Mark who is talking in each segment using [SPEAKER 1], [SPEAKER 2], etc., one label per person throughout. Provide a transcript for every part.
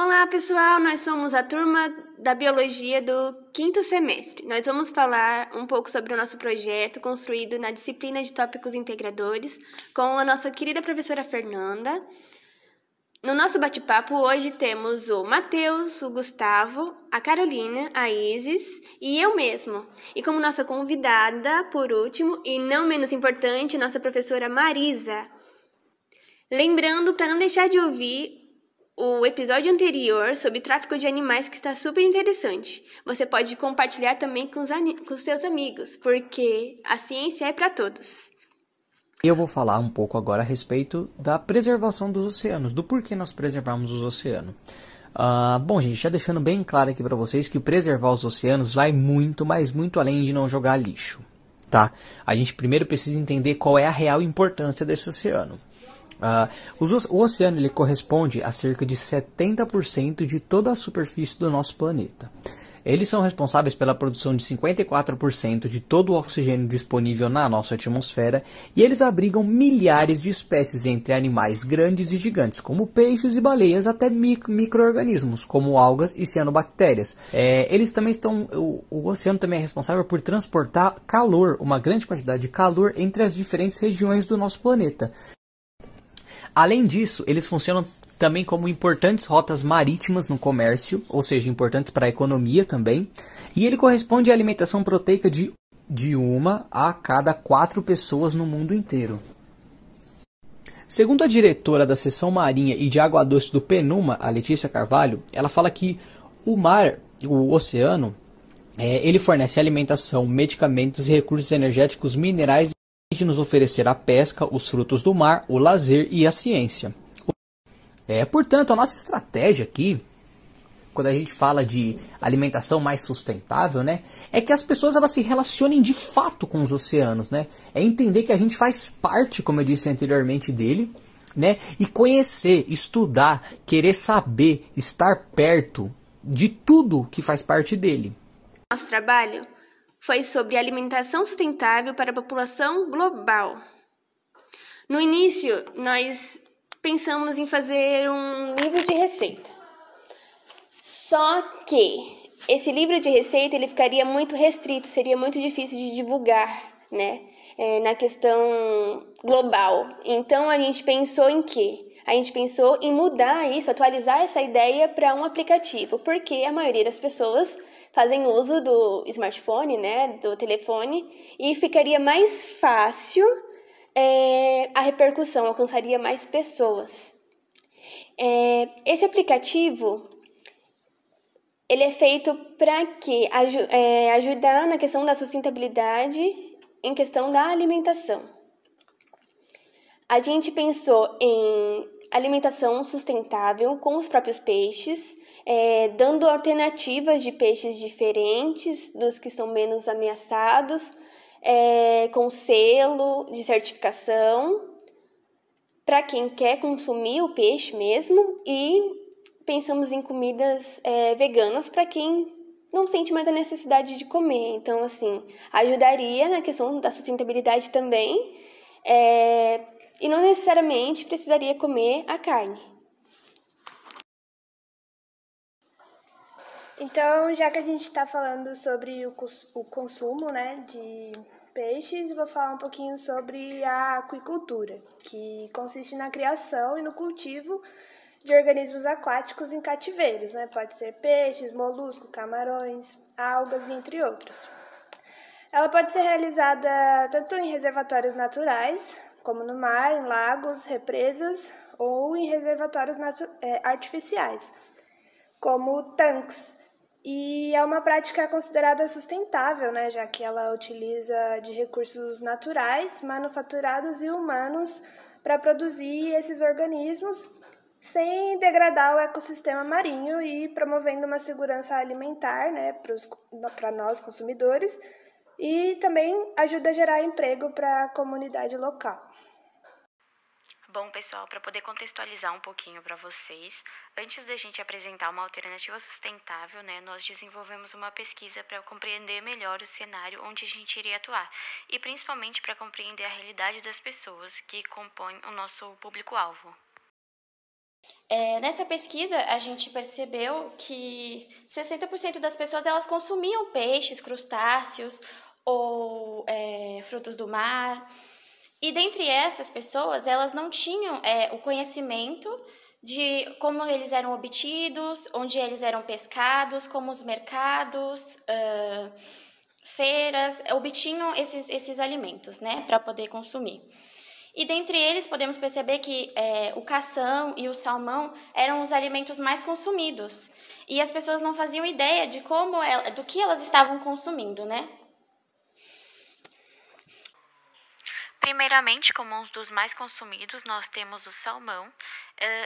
[SPEAKER 1] Olá, pessoal! Nós somos a turma da Biologia do quinto semestre. Nós vamos falar um pouco sobre o nosso projeto construído na disciplina de tópicos integradores com a nossa querida professora Fernanda. No nosso bate-papo hoje temos o Matheus, o Gustavo, a Carolina, a Isis e eu mesmo. E como nossa convidada, por último, e não menos importante, nossa professora Marisa. Lembrando, para não deixar de ouvir o episódio anterior sobre tráfico de animais que está super interessante. Você pode compartilhar também com os, com os seus amigos, porque a ciência é para todos.
[SPEAKER 2] Eu vou falar um pouco agora a respeito da preservação dos oceanos, do porquê nós preservamos os oceanos. Uh, bom, gente, já deixando bem claro aqui para vocês que preservar os oceanos vai muito, mas muito além de não jogar lixo, tá? A gente primeiro precisa entender qual é a real importância desse oceano. Uh, o, oceano ele corresponde a cerca de 70% de toda a superfície do nosso planeta. Eles são responsáveis pela produção de 54% de todo o oxigênio disponível na nossa atmosfera e eles abrigam milhares de espécies entre animais grandes e gigantes, como peixes e baleias, até micro-organismos, como algas e cianobactérias. É, eles também estão. O, o oceano também é responsável por transportar calor, uma grande quantidade de calor entre as diferentes regiões do nosso planeta. Além disso, eles funcionam também como importantes rotas marítimas no comércio, ou seja, importantes para a economia também, e ele corresponde à alimentação proteica de, de uma a cada quatro pessoas no mundo inteiro. Segundo a diretora da seção marinha e de água doce do Penuma, a Letícia Carvalho, ela fala que o mar, o oceano, é, ele fornece alimentação, medicamentos e recursos energéticos minerais de nos oferecer a pesca, os frutos do mar, o lazer e a ciência. É, portanto, a nossa estratégia aqui, quando a gente fala de alimentação mais sustentável, né, é que as pessoas elas se relacionem de fato com os oceanos, né? É entender que a gente faz parte, como eu disse anteriormente, dele, né? E conhecer, estudar, querer saber, estar perto de tudo que faz parte dele.
[SPEAKER 1] Nosso trabalho foi sobre alimentação sustentável para a população global. No início, nós pensamos em fazer um livro de receita. Só que esse livro de receita ele ficaria muito restrito, seria muito difícil de divulgar, né? É, na questão global. Então a gente pensou em quê? A gente pensou em mudar isso, atualizar essa ideia para um aplicativo, porque a maioria das pessoas fazem uso do smartphone, né, do telefone, e ficaria mais fácil é, a repercussão alcançaria mais pessoas. É, esse aplicativo ele é feito para que é, ajudar na questão da sustentabilidade em questão da alimentação. A gente pensou em alimentação sustentável com os próprios peixes, é, dando alternativas de peixes diferentes dos que são menos ameaçados, é, com selo de certificação para quem quer consumir o peixe mesmo e pensamos em comidas é, veganas para quem não sente mais a necessidade de comer. Então, assim, ajudaria na questão da sustentabilidade também é, e não necessariamente precisaria comer a carne.
[SPEAKER 3] Então, já que a gente está falando sobre o, o consumo né, de peixes, vou falar um pouquinho sobre a aquicultura, que consiste na criação e no cultivo de organismos aquáticos em cativeiros, né? Pode ser peixes, moluscos, camarões, algas, entre outros. Ela pode ser realizada tanto em reservatórios naturais, como no mar, em lagos, represas ou em reservatórios é, artificiais, como tanques, e é uma prática considerada sustentável, né, já que ela utiliza de recursos naturais, manufaturados e humanos para produzir esses organismos sem degradar o ecossistema marinho e promovendo uma segurança alimentar né, para nós consumidores e também ajuda a gerar emprego para a comunidade local.
[SPEAKER 4] Bom, pessoal, para poder contextualizar um pouquinho para vocês, antes da gente apresentar uma alternativa sustentável, né, nós desenvolvemos uma pesquisa para compreender melhor o cenário onde a gente iria atuar e principalmente para compreender a realidade das pessoas que compõem o nosso público-alvo. É, nessa pesquisa, a gente percebeu que 60% das pessoas elas consumiam peixes, crustáceos ou é, frutos do mar. E dentre essas pessoas, elas não tinham é, o conhecimento de como eles eram obtidos, onde eles eram pescados, como os mercados, uh, feiras obtinham esses, esses alimentos, né, para poder consumir. E dentre eles podemos perceber que é, o cação e o salmão eram os alimentos mais consumidos. E as pessoas não faziam ideia de como ela, do que elas estavam consumindo, né?
[SPEAKER 5] Primeiramente, como um dos mais consumidos, nós temos o salmão.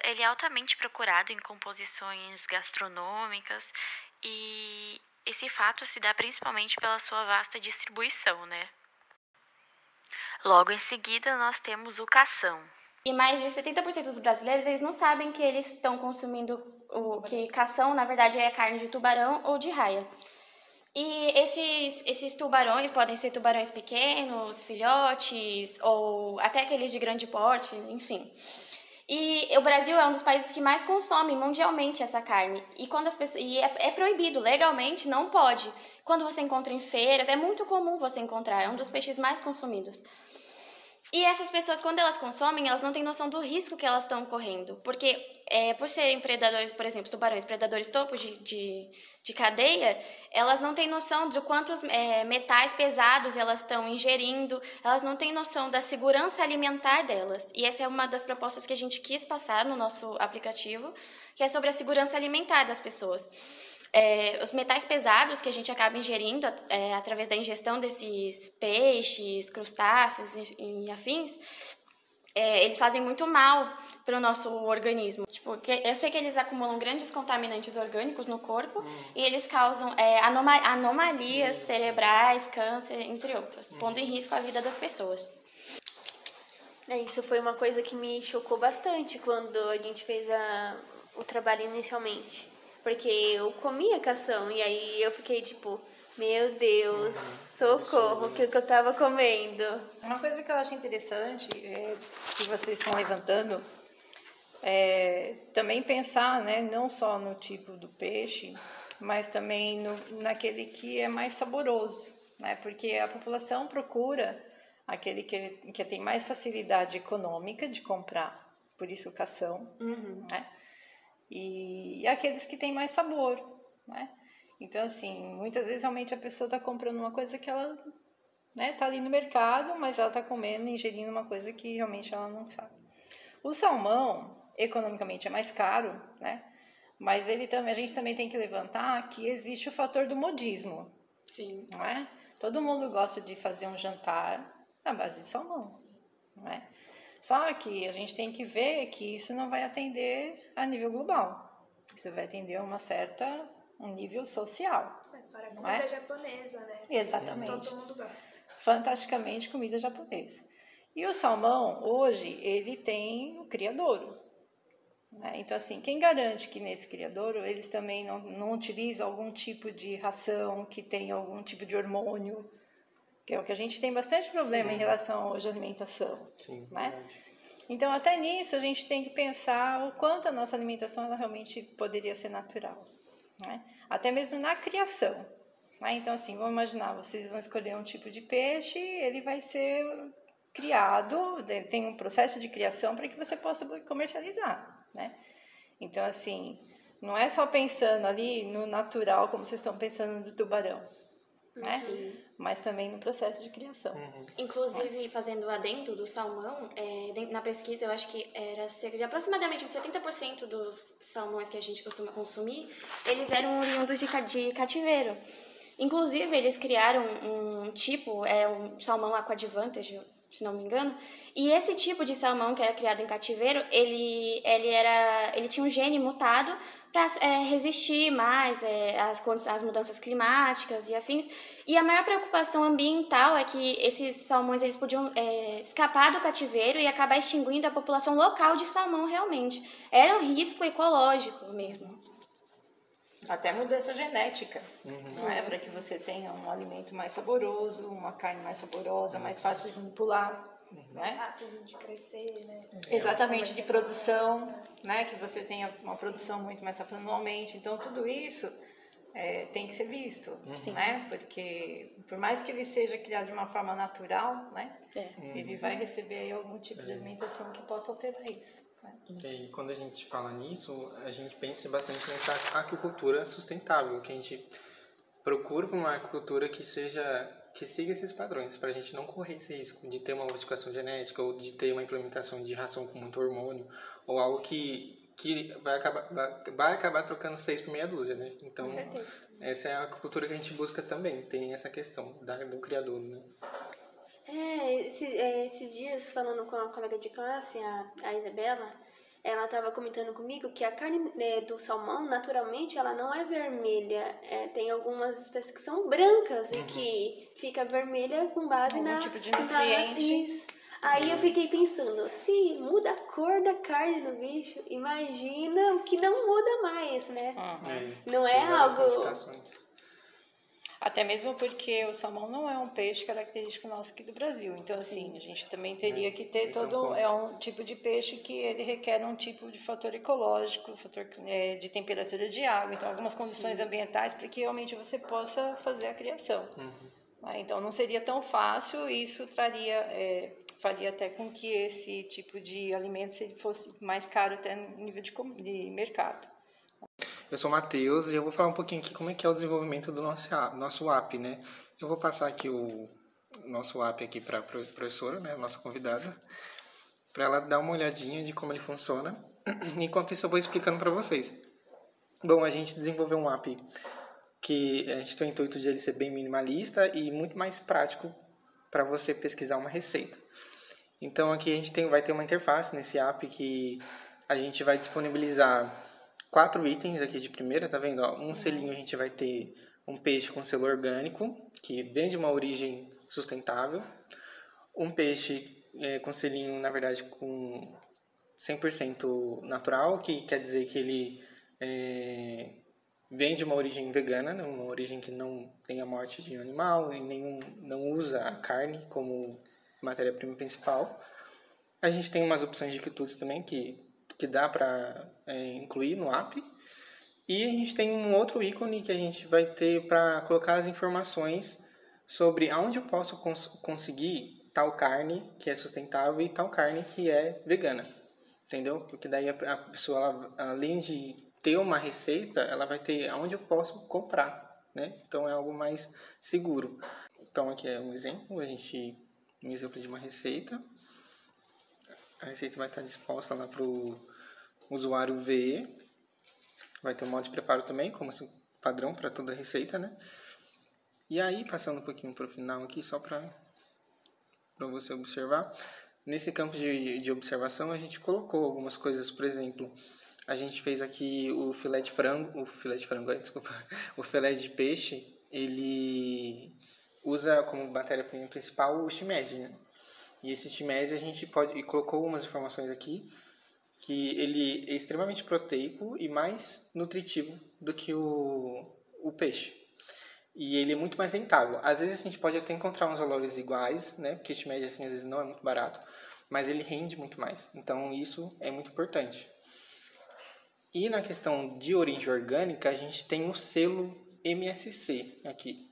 [SPEAKER 5] Ele é altamente procurado em composições gastronômicas e esse fato se dá principalmente pela sua vasta distribuição, né? Logo em seguida, nós temos o cação.
[SPEAKER 4] E mais de 70% dos brasileiros, eles não sabem que eles estão consumindo o que cação, na verdade, é carne de tubarão ou de raia. E esses, esses tubarões podem ser tubarões pequenos, filhotes, ou até aqueles de grande porte, enfim. E o Brasil é um dos países que mais consome mundialmente essa carne. E quando as pessoas e é, é, proibido legalmente, não pode. Quando você encontra em feiras, é muito comum você encontrar, é um dos peixes mais consumidos. E essas pessoas, quando elas consomem, elas não têm noção do risco que elas estão correndo. Porque, é, por serem predadores, por exemplo, tubarões, predadores topos de, de, de cadeia, elas não têm noção de quantos é, metais pesados elas estão ingerindo, elas não têm noção da segurança alimentar delas. E essa é uma das propostas que a gente quis passar no nosso aplicativo, que é sobre a segurança alimentar das pessoas. É, os metais pesados que a gente acaba ingerindo é, através da ingestão desses peixes, crustáceos e, e afins, é, eles fazem muito mal para o nosso organismo. Tipo, eu sei que eles acumulam grandes contaminantes orgânicos no corpo hum. e eles causam é, anoma anomalias cerebrais, câncer, entre outras, hum. pondo em risco a vida das pessoas.
[SPEAKER 1] É, isso foi uma coisa que me chocou bastante quando a gente fez a, o trabalho inicialmente. Porque eu comia cação e aí eu fiquei tipo, meu Deus, uhum. socorro, o que, que eu tava comendo.
[SPEAKER 6] Uma coisa que eu acho interessante é, que vocês estão levantando é também pensar, né, não só no tipo do peixe, mas também no, naquele que é mais saboroso, né? Porque a população procura aquele que, que tem mais facilidade econômica de comprar, por isso cação, uhum. né? E, aqueles que têm mais sabor, né? Então, assim, muitas vezes realmente a pessoa está comprando uma coisa que ela né, tá ali no mercado, mas ela está comendo, ingerindo uma coisa que realmente ela não sabe. O salmão, economicamente, é mais caro, né? Mas ele também, a gente também tem que levantar que existe o fator do modismo.
[SPEAKER 4] Sim.
[SPEAKER 6] Não é? Todo mundo gosta de fazer um jantar na base de salmão, não é? Só que a gente tem que ver que isso não vai atender a nível global. Isso vai atender a uma certa um nível social.
[SPEAKER 3] É, fora comida é? japonesa, né?
[SPEAKER 6] Exatamente.
[SPEAKER 3] Todo mundo gosta.
[SPEAKER 6] Fantasticamente comida japonesa. E o salmão, hoje, ele tem o criadouro. Né? Então, assim, quem garante que nesse criadouro eles também não, não utilizam algum tipo de ração que tem algum tipo de hormônio que é o que a gente tem bastante problema Sim. em relação hoje à alimentação. Sim, né? Verdade. Então, até nisso, a gente tem que pensar o quanto a nossa alimentação realmente poderia ser natural. Né? Até mesmo na criação. Né? Então, assim, vamos imaginar, vocês vão escolher um tipo de peixe, ele vai ser criado, tem um processo de criação para que você possa comercializar. Né? Então, assim, não é só pensando ali no natural, como vocês estão pensando do tubarão né? Sim. Mas também no processo de criação. Uhum.
[SPEAKER 4] Inclusive, fazendo adendo do salmão, é, na pesquisa eu acho que era cerca de aproximadamente uns 70% dos salmões que a gente costuma consumir, eles eram oriundos de, de cativeiro. Inclusive, eles criaram um tipo, é um salmão aquadvantage, se não me engano, e esse tipo de salmão que era criado em cativeiro, ele, ele, era, ele tinha um gene mutado para é, resistir mais é, às, às mudanças climáticas e afins. E a maior preocupação ambiental é que esses salmões eles podiam é, escapar do cativeiro e acabar extinguindo a população local de salmão realmente. Era um risco ecológico mesmo.
[SPEAKER 6] Até mudança genética, uhum. não é? Para que você tenha um alimento mais saboroso, uma carne mais saborosa, mais fácil de manipular.
[SPEAKER 3] mais rápido de crescer, né?
[SPEAKER 6] Exatamente, de produção, né? Que você tenha uma produção muito mais rápida anualmente. Então, tudo isso é, tem que ser visto, né? Porque por mais que ele seja criado de uma forma natural, né? Ele vai receber aí algum tipo de alimentação que possa alterar isso. Né?
[SPEAKER 7] E quando a gente fala nisso, a gente pensa bastante nessa aquicultura sustentável, que a gente procura uma aquicultura que seja que siga esses padrões, para a gente não correr esse risco de ter uma modificação genética ou de ter uma implementação de ração com muito hormônio ou algo que que vai acabar vai- vai acabar trocando seis por meia dúzia, né? Então essa é a aquicultura que a gente busca também, tem essa questão da, do criador, né?
[SPEAKER 1] É, esse- é, esses dias, falando com a colega de classe, a, a Isabela, ela estava comentando comigo que a carne né, do salmão, naturalmente, ela não é vermelha. É, tem algumas espécies que são brancas e que fica vermelha com base
[SPEAKER 6] Algum
[SPEAKER 1] na...
[SPEAKER 6] tipo de
[SPEAKER 1] na-
[SPEAKER 6] nutriente.
[SPEAKER 1] isso. Aí eu fiquei pensando, se muda a cor da carne do bicho, imagina o que não muda mais, né?
[SPEAKER 7] É,
[SPEAKER 1] Não é
[SPEAKER 7] tem
[SPEAKER 1] algo-.
[SPEAKER 6] Até mesmo porque o salmão não é um peixe característico nosso aqui do Brasil. Então, assim, a gente também teria que ter
[SPEAKER 7] Esse é um
[SPEAKER 6] todo. É um tipo de peixe que ele requer um tipo de fator ecológico, fator é, de temperatura de água, então algumas condições ambientais para que realmente você possa fazer a criação. Né? Então, não seria tão fácil isso traria. é, faria até com que esse tipo de alimento fosse mais caro até no nível de, de mercado.
[SPEAKER 7] Eu sou o Matheus e eu vou falar um pouquinho aqui como é que é o desenvolvimento do nosso nosso app né? Eu vou passar aqui o nosso app aqui para a professora, né, nossa convidada, para ela dar uma olhadinha de como ele funciona. Enquanto isso eu vou explicando para vocês. Bom, a gente desenvolveu um app que a gente tem o intuito de ele ser bem minimalista e muito mais prático para você pesquisar uma receita. Então aqui a gente tem, vai ter uma interface nesse app que a gente vai disponibilizar quatro itens aqui de primeira, tá vendo? ó? Um selinho a gente vai ter um peixe com selo orgânico, que vem de uma origem sustentável. Um peixe é, com selinho, na verdade, com 100% natural, que quer dizer que ele é, vem de uma origem vegana, né? uma origem que não tem a morte de animal, e nenhum, não usa a carne como matéria-prima principal. A gente tem umas opções de quitutes também que, que dá para incluir no app. E a gente tem um outro ícone que a gente vai ter para colocar as informações sobre aonde eu posso cons conseguir tal carne que é sustentável e tal carne que é vegana. Entendeu? Porque daí a, a pessoa, ela, além de ter uma receita, ela vai ter aonde eu posso comprar, né? Então é algo mais seguro. Então aqui é um exemplo, a gente um exemplo de uma receita. A receita vai estar disposta lá para o usuário ver. Vai ter um modo de preparo também, como padrão para toda receita, né? E aí, passando um pouquinho para o final aqui, só para você observar. Nesse campo de, de observação, a gente colocou algumas coisas, por exemplo, a gente fez aqui o filé de frango, o filé de frango, desculpa, o filé de peixe, ele usa como matéria-prima principal o shimeji, né? E esse shimeji a gente pode e colocou algumas informações aqui que ele é extremamente proteico e mais nutritivo do que o, o peixe. E ele é muito mais rentável. Às vezes a gente pode até encontrar uns valores iguais, né? Porque shimeji assim às vezes não é muito barato, mas ele rende muito mais. Então isso é muito importante. E na questão de origem orgânica, a gente tem o selo MSC aqui.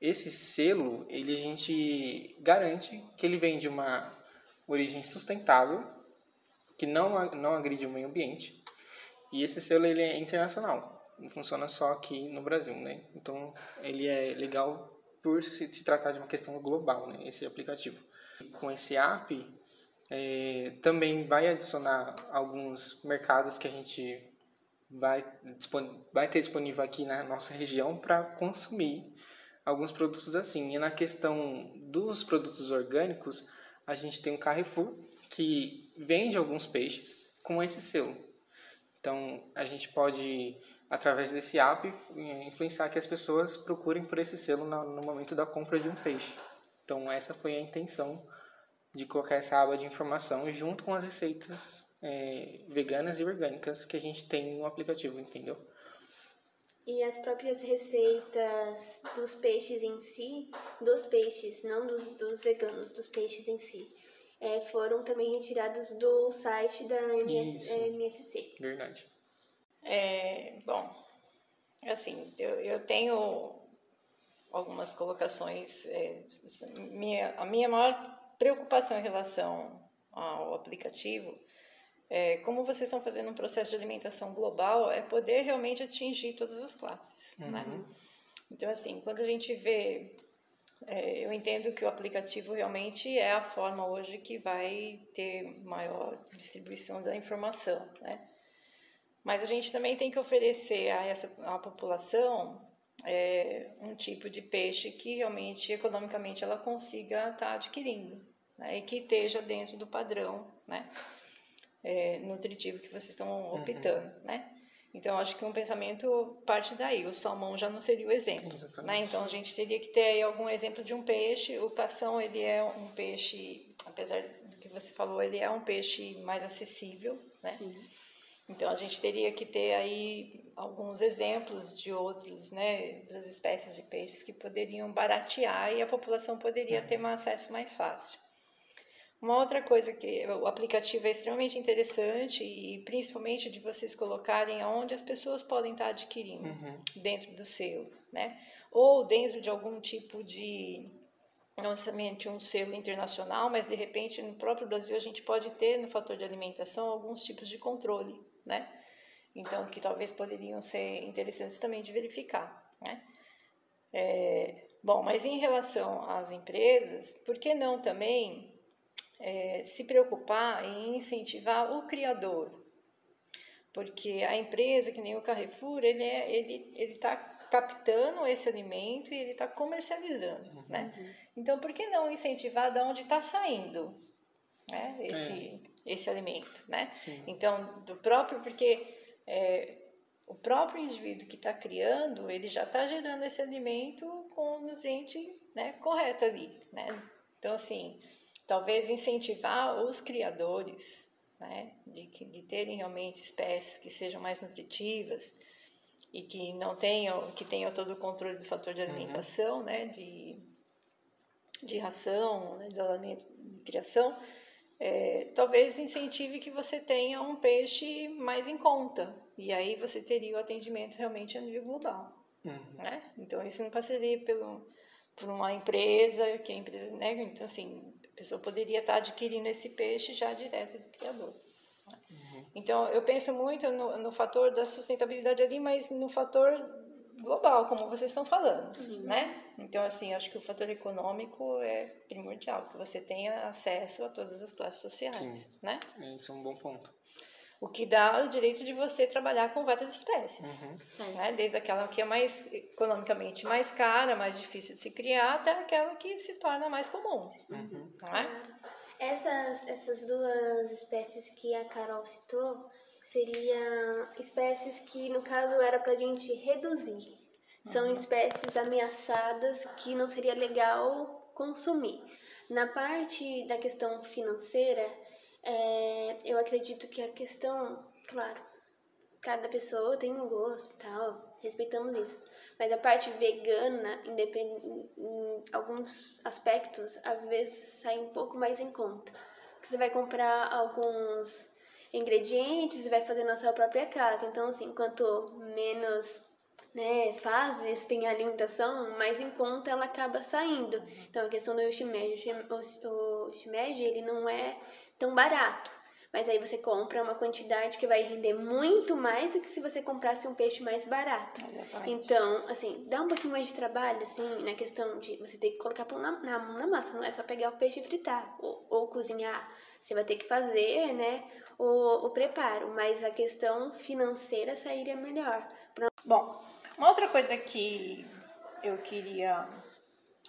[SPEAKER 7] Esse selo, ele a gente garante que ele vem de uma origem sustentável, que não, não agride o meio ambiente. E esse selo ele é internacional, não funciona só aqui no Brasil, né? Então ele é legal por se, tratar de uma questão global, né? Esse aplicativo. Com esse app, é, também vai adicionar alguns mercados que a gente vai, vai ter disponível aqui na nossa região para consumir alguns produtos assim. E na questão dos produtos orgânicos, a gente tem o Carrefour, que vende alguns peixes com esse selo. Então, a gente pode, através desse app, influenciar que as pessoas procurem por esse selo no momento da compra de um peixe. Então, essa foi a intenção de colocar essa aba de informação junto com as receitas eh, veganas e orgânicas que a gente tem no aplicativo, entendeu?
[SPEAKER 1] E as próprias receitas dos peixes em si, dos peixes, não dos, dos veganos, dos peixes em si. é, foram também retirados do site da MS, MSC.
[SPEAKER 7] Verdade.
[SPEAKER 6] É, bom, assim, eu, eu tenho algumas colocações. É, minha, a minha maior preocupação em relação ao aplicativo é, como vocês estão fazendo um processo de alimentação global, é poder realmente atingir todas as classes, né? uhum. né? Então, assim, quando a gente vê, é, eu entendo que o aplicativo realmente é a forma hoje que vai ter maior distribuição da informação, né? Mas a gente também tem que oferecer a essa a população é, um tipo de peixe que realmente economicamente ela consiga estar tá adquirindo, né? E que esteja dentro do padrão, né? É, nutritivo que vocês estão uhum. optando, uhum. né? Então, acho que um pensamento parte daí. O salmão já não seria o exemplo, né? Então, a gente teria que ter aí algum exemplo de um peixe. O cação, ele é um peixe, apesar do que você falou, ele é um peixe mais acessível, né? Sim. Então, a gente teria que ter aí alguns exemplos de outros, né, das espécies de peixes que poderiam baratear e a população poderia uhum. ter um acesso mais fácil. Uma outra coisa que o aplicativo é extremamente interessante e principalmente de vocês colocarem aonde as pessoas podem estar adquirindo uhum. dentro do selo, né? Ou dentro de algum tipo de não necessariamente um selo internacional, mas de repente no próprio Brasil a gente pode ter no fator de alimentação alguns tipos de controle, né? Então que talvez poderiam ser interessantes também de verificar, né? É, bom, mas em relação às empresas, por que não também é, se preocupar em incentivar o criador, porque a empresa, que nem o Carrefour, ele é, ele ele está captando esse alimento e ele está comercializando, uhum. né? Então, por que não incentivar de onde está saindo, né? Esse é. esse alimento, né? Sim. Então, do próprio, porque é, o próprio indivíduo que está criando, ele já está gerando esse alimento com o nutriente né, correto ali, né? Então, assim, talvez incentivar os criadores né, de, de terem realmente espécies que sejam mais nutritivas e que não tenham, que tenham todo o controle do fator de alimentação, uhum. né, de, de ração, né, de alimento de criação, é, talvez incentive que você tenha um peixe mais em conta e aí você teria o atendimento realmente a nível global, uhum. né? Então isso não passaria pelo por uma empresa que a empresa né? então assim a pessoa poderia estar adquirindo esse peixe já direto do criador. Uhum. Então, eu penso muito no, no, fator da sustentabilidade ali, mas no fator global, como vocês estão falando, Sim. né? Então, assim, acho que o fator econômico é primordial, que você tenha acesso a todas as classes sociais, Sim. né?
[SPEAKER 7] Isso é um bom ponto
[SPEAKER 6] o que dá o direito de você trabalhar com várias espécies, uhum. né? Desde aquela que é mais economicamente mais cara, mais difícil de se criar, até aquela que se torna mais comum, uhum. Não é?
[SPEAKER 1] Essas, essas duas espécies que a Carol citou seriam espécies que, no caso, era para a gente reduzir. São uhum. espécies ameaçadas que não seria legal consumir. Na parte da questão financeira, é, eu acredito que a questão, claro, cada pessoa tem um gosto e tal, respeitamos isso. Mas a parte vegana, em alguns aspectos, às vezes sai um pouco mais em conta. Porque você vai comprar alguns ingredientes e vai fazer na sua própria casa. Então, assim, quanto menos né, fases tem a alimentação, mais em conta ela acaba saindo. Então, a questão do shimeji, o shimeji, ele não é tão barato. Mas aí você compra uma quantidade que vai render muito mais do que se você comprasse um peixe mais barato. Exatamente. Então, assim, dá um pouquinho mais de trabalho, assim, na questão de você ter que colocar pão na, na, na massa. Não é só pegar o peixe e fritar ou, ou cozinhar. Você vai ter que fazer, né, o, o preparo. Mas a questão financeira sairia melhor.
[SPEAKER 6] Bom, uma outra coisa que eu queria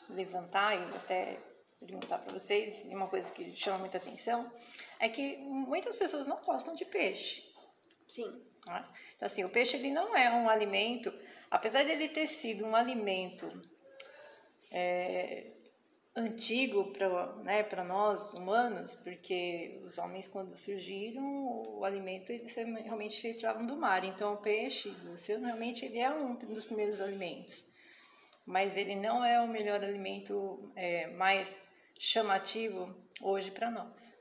[SPEAKER 6] levantar e até perguntar para vocês, uma coisa que chama muita atenção, é que muitas pessoas não gostam de peixe.
[SPEAKER 1] Sim.
[SPEAKER 6] Né? Então, assim, o peixe ele não é um alimento, apesar de ele ter sido um alimento é, antigo para né, nós humanos, porque os homens, quando surgiram, o alimento eles realmente retiravam do mar. Então, o peixe do oceano realmente ele é um dos primeiros alimentos. Mas ele não é o melhor alimento é, mais chamativo hoje para nós?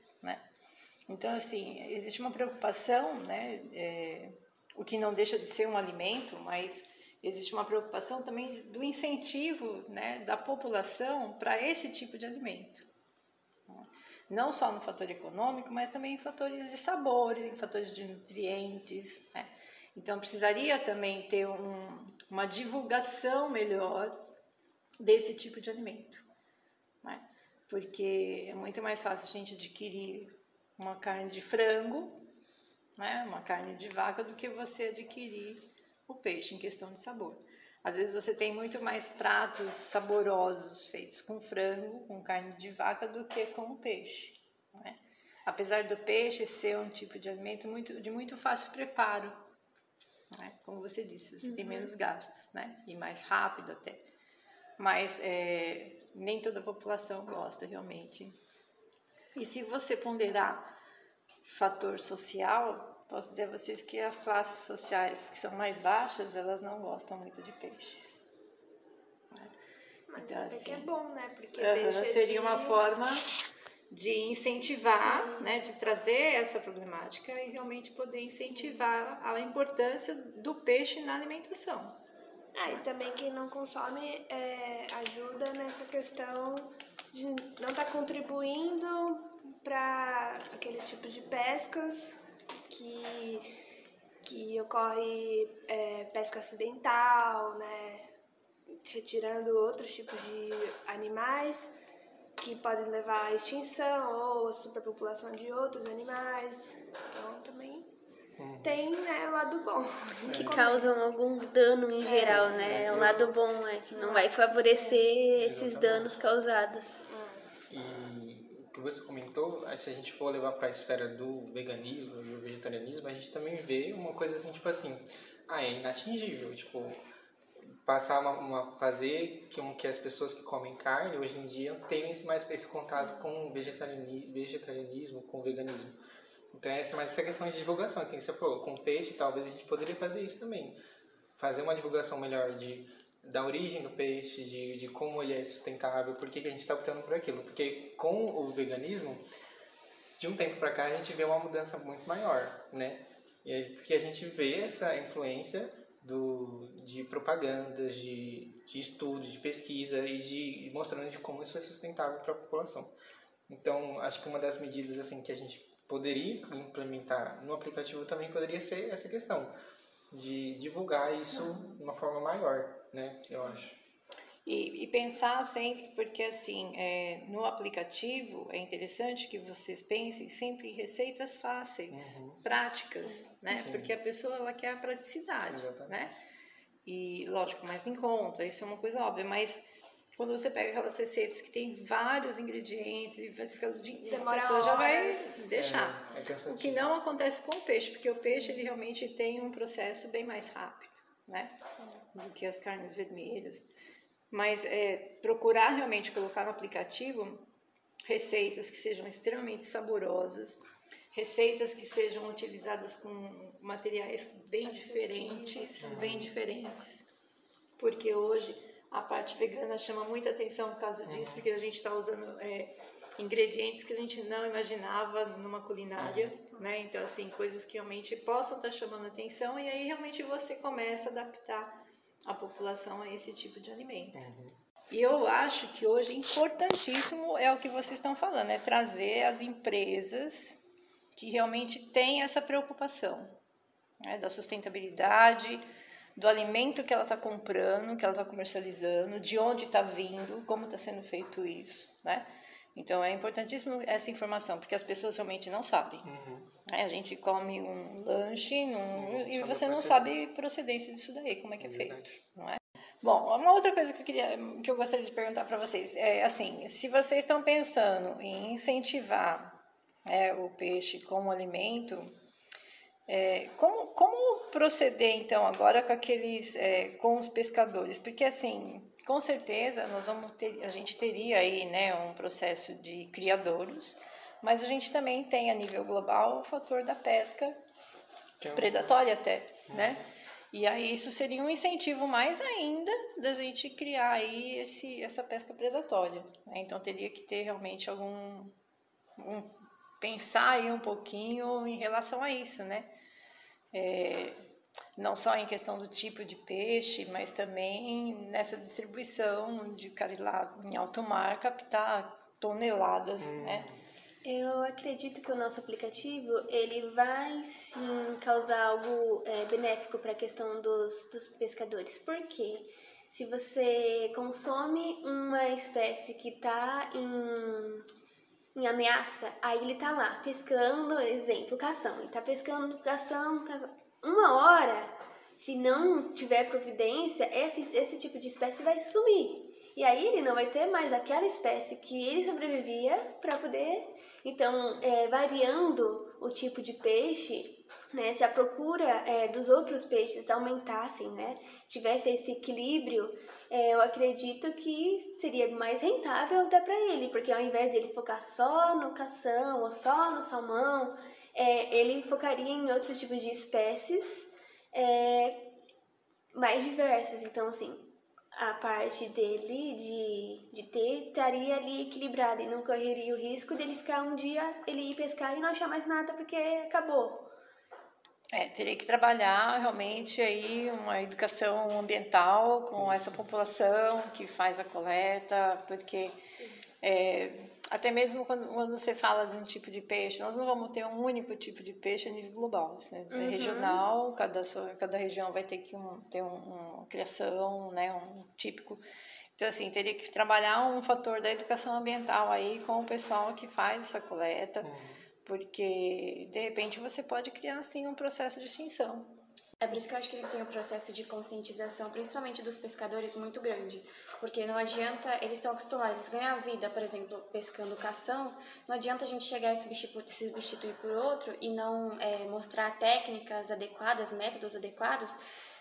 [SPEAKER 6] Então, assim, existe uma preocupação, né? É, o que não deixa de ser um alimento, mas existe uma preocupação também do incentivo né, da população para esse tipo de alimento. Não só no fator econômico, mas também em fatores de sabor, em fatores de nutrientes. Né? Então, precisaria também ter um, uma divulgação melhor desse tipo de alimento. Né? Porque é muito mais fácil a gente adquirir uma carne de frango, né? uma carne de vaca, do que você adquirir o peixe em questão de sabor. Às vezes você tem muito mais pratos saborosos feitos com frango, com carne de vaca, do que com peixe. Né? Apesar do peixe ser um tipo de alimento muito, de muito fácil preparo, né? como você disse, você uhum. tem menos gastos né? e mais rápido até. Mas é, nem toda a população gosta realmente. E se você ponderar fator social, posso dizer a vocês que as classes sociais que são mais baixas, elas não gostam muito de peixes.
[SPEAKER 3] Né? Mas então, assim, que é bom, né? Porque
[SPEAKER 6] uh seria de... uma forma de incentivar, Sim. né, de trazer essa problemática e realmente poder incentivar a importância do peixe na alimentação.
[SPEAKER 3] Ah, e também quem não consome é, ajuda nessa questão de não estar tá contribuindo para aqueles tipos de pescas que, que ocorre é, pesca acidental, né? retirando outros tipos de animais que podem levar à extinção ou à superpopulação de outros animais. Então também. Tem né, o lado bom.
[SPEAKER 1] Que causam algum dano em geral, é, né? O lado bom é que não vai favorecer esses danos causados.
[SPEAKER 7] E que você comentou, se a gente for levar para a esfera do veganismo e do vegetarianismo, a gente também vê uma coisa assim, tipo assim, ah, é inatingível, tipo, passar uma, uma fazer que, que as pessoas que comem carne hoje em dia tenham esse mais esse contato Sim. com o vegetarianismo, vegetarianismo, com o veganismo. Então essa mais essa questão de divulgação, que você falou, com peixe talvez a gente poderia fazer isso também, fazer uma divulgação melhor de da origem do peixe, de, de como ele é sustentável, por que, que a gente está optando por aquilo. Porque com o veganismo, de um tempo para cá, a gente vê uma mudança muito maior, né? E porque a gente vê essa influência do, de propagandas, de, de estudos, de pesquisa e de mostrando de como isso é sustentável para a população. Então, acho que uma das medidas assim que a gente poderia implementar no aplicativo também poderia ser essa questão de divulgar isso de uma forma maior, né? Eu acho.
[SPEAKER 6] E, e, pensar sempre, porque assim, é, no aplicativo é interessante que vocês pensem sempre em receitas fáceis, uhum. práticas, Sim. né? Sim. Porque a pessoa ela quer a praticidade, Exatamente. né? E lógico, mais em conta, isso é uma coisa óbvia, mas quando você pega aquelas receitas que tem vários ingredientes e você fica o dia inteiro, a pessoa já vai deixar. É, é o que não acontece com o peixe, porque o peixe ele realmente tem um processo bem mais rápido, né? Sim. Do que as carnes vermelhas. Mas é, procurar realmente colocar no aplicativo receitas que sejam extremamente saborosas, receitas que sejam utilizadas com materiais bem diferentes, bem diferentes. Porque hoje a parte vegana chama muita atenção por causa disso, porque a gente está usando é, ingredientes que a gente não imaginava numa culinária, uhum. né? Então, assim, coisas que realmente possam estar tá chamando atenção e aí realmente você começa a adaptar a população a esse tipo de alimento. Uhum. E eu acho que hoje importantíssimo é o que vocês estão falando, é trazer as empresas que realmente têm essa preocupação né, da sustentabilidade, do alimento que ela está comprando, que ela está comercializando, de onde está vindo, como está sendo feito isso, né? Então é importantíssimo essa informação, porque as pessoas realmente não sabem. Uhum. Né? A gente come um lanche num, e você não sabe a procedência disso daí, como é que é, é feito, não é? Bom, uma outra coisa que eu queria, que eu gostaria de perguntar para vocês é assim, se vocês estão pensando em incentivar é, o peixe como alimento, é, como, como proceder então agora com aqueles é, com os pescadores? Porque assim, com certeza nós vamos ter, a gente teria aí né, um processo de criadouros, mas a gente também tem a nível global o fator da pesca é predatória até, né? E aí isso seria um incentivo mais ainda da gente criar aí esse, essa pesca predatória. Né? Então teria que ter realmente algum um, pensar aí um pouquinho em relação a isso, né? É, não só em questão do tipo de peixe, mas também nessa distribuição de cara lá em alto mar captar toneladas, hum. né?
[SPEAKER 1] Eu acredito que o nosso aplicativo ele vai sim causar algo é, benéfico para a questão dos, dos pescadores. Por quê? Se você consome uma espécie que está em, em ameaça, aí ele está lá pescando, exemplo, cação. Ele está pescando, cação, cação. Uma hora, se não tiver providência, esse, esse tipo de espécie vai sumir. E aí ele não vai ter mais aquela espécie que ele sobrevivia para poder então, é, variando o tipo de peixe, né, se a procura é, dos outros peixes aumentassem, né, tivesse esse equilíbrio, é, eu acredito que seria mais rentável até para ele, porque ao invés de ele focar só no cação ou só no salmão, é, ele focaria em outros tipos de espécies é, mais diversas. Então, assim, a parte dele de, de ter estaria ali equilibrada e não correria o risco dele ficar um dia, ele ir pescar e não achar mais nada porque acabou.
[SPEAKER 6] É, teria que trabalhar realmente aí uma educação ambiental com essa população que faz a coleta, porque é, até mesmo quando, quando, você fala de um tipo de peixe, nós não vamos ter um único tipo de peixe a nível global. Né? É uhum. regional, cada, cada região vai ter que um, ter um, uma criação, né? um típico. Então, assim, teria que trabalhar um fator da educação ambiental aí com o pessoal que faz essa coleta, uhum. porque, de repente, você pode criar, assim, um processo de extinção.
[SPEAKER 4] É por isso que eu acho que tem um processo de conscientização, principalmente dos pescadores, muito grande. Porque não adianta, eles estão acostumados a ganhar vida, por exemplo, pescando cação, não adianta a gente chegar e substituir, se substituir por outro e não é, mostrar técnicas adequadas, métodos adequados,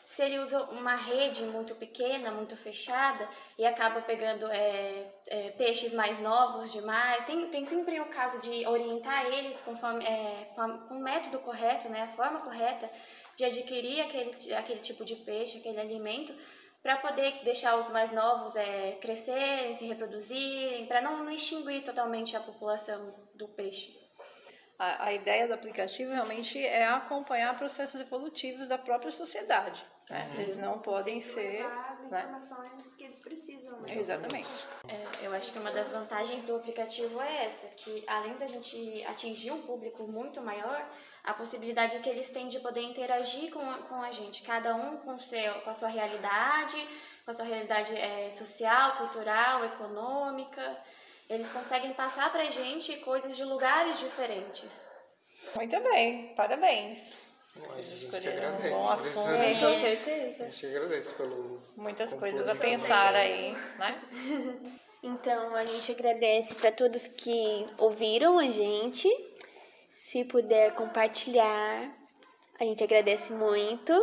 [SPEAKER 4] se ele usa uma rede muito pequena, muito fechada e acaba pegando é, é, peixes mais novos demais, tem, tem sempre o caso de orientar eles conforme, é, com, a, com o método correto, né, a forma correta de adquirir aquele, aquele tipo de peixe, aquele alimento, para poder deixar os mais novos é, crescerem, se reproduzirem, para não, não extinguir totalmente a população do peixe.
[SPEAKER 6] A, a, ideia do aplicativo realmente é acompanhar processos evolutivos da própria sociedade. Né? Eles não podem ser.
[SPEAKER 3] As né? informações que eles precisam. Né?
[SPEAKER 6] Exatamente.
[SPEAKER 4] É, eu acho que uma das vantagens do aplicativo é essa, que além da gente atingir um público muito maior, a possibilidade que eles têm de poder interagir com, com a gente, cada um com, seu, com a sua realidade, com a sua realidade é, social, cultural, econômica. Eles conseguem passar para a gente coisas de lugares diferentes.
[SPEAKER 6] Muito bem, parabéns.
[SPEAKER 7] Vocês escolheram um
[SPEAKER 6] bom assunto.
[SPEAKER 1] Com certeza.
[SPEAKER 7] A gente agradece pelo.
[SPEAKER 6] Muitas coisas a pensar aí, né?
[SPEAKER 1] Então, a gente agradece para todos que ouviram a gente. Se puder compartilhar, a gente agradece muito,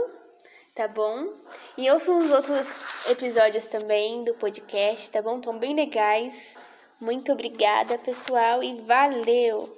[SPEAKER 1] tá bom? E ouçam os outros episódios também do podcast, tá bom? Estão bem legais. Muito obrigada, pessoal, e valeu!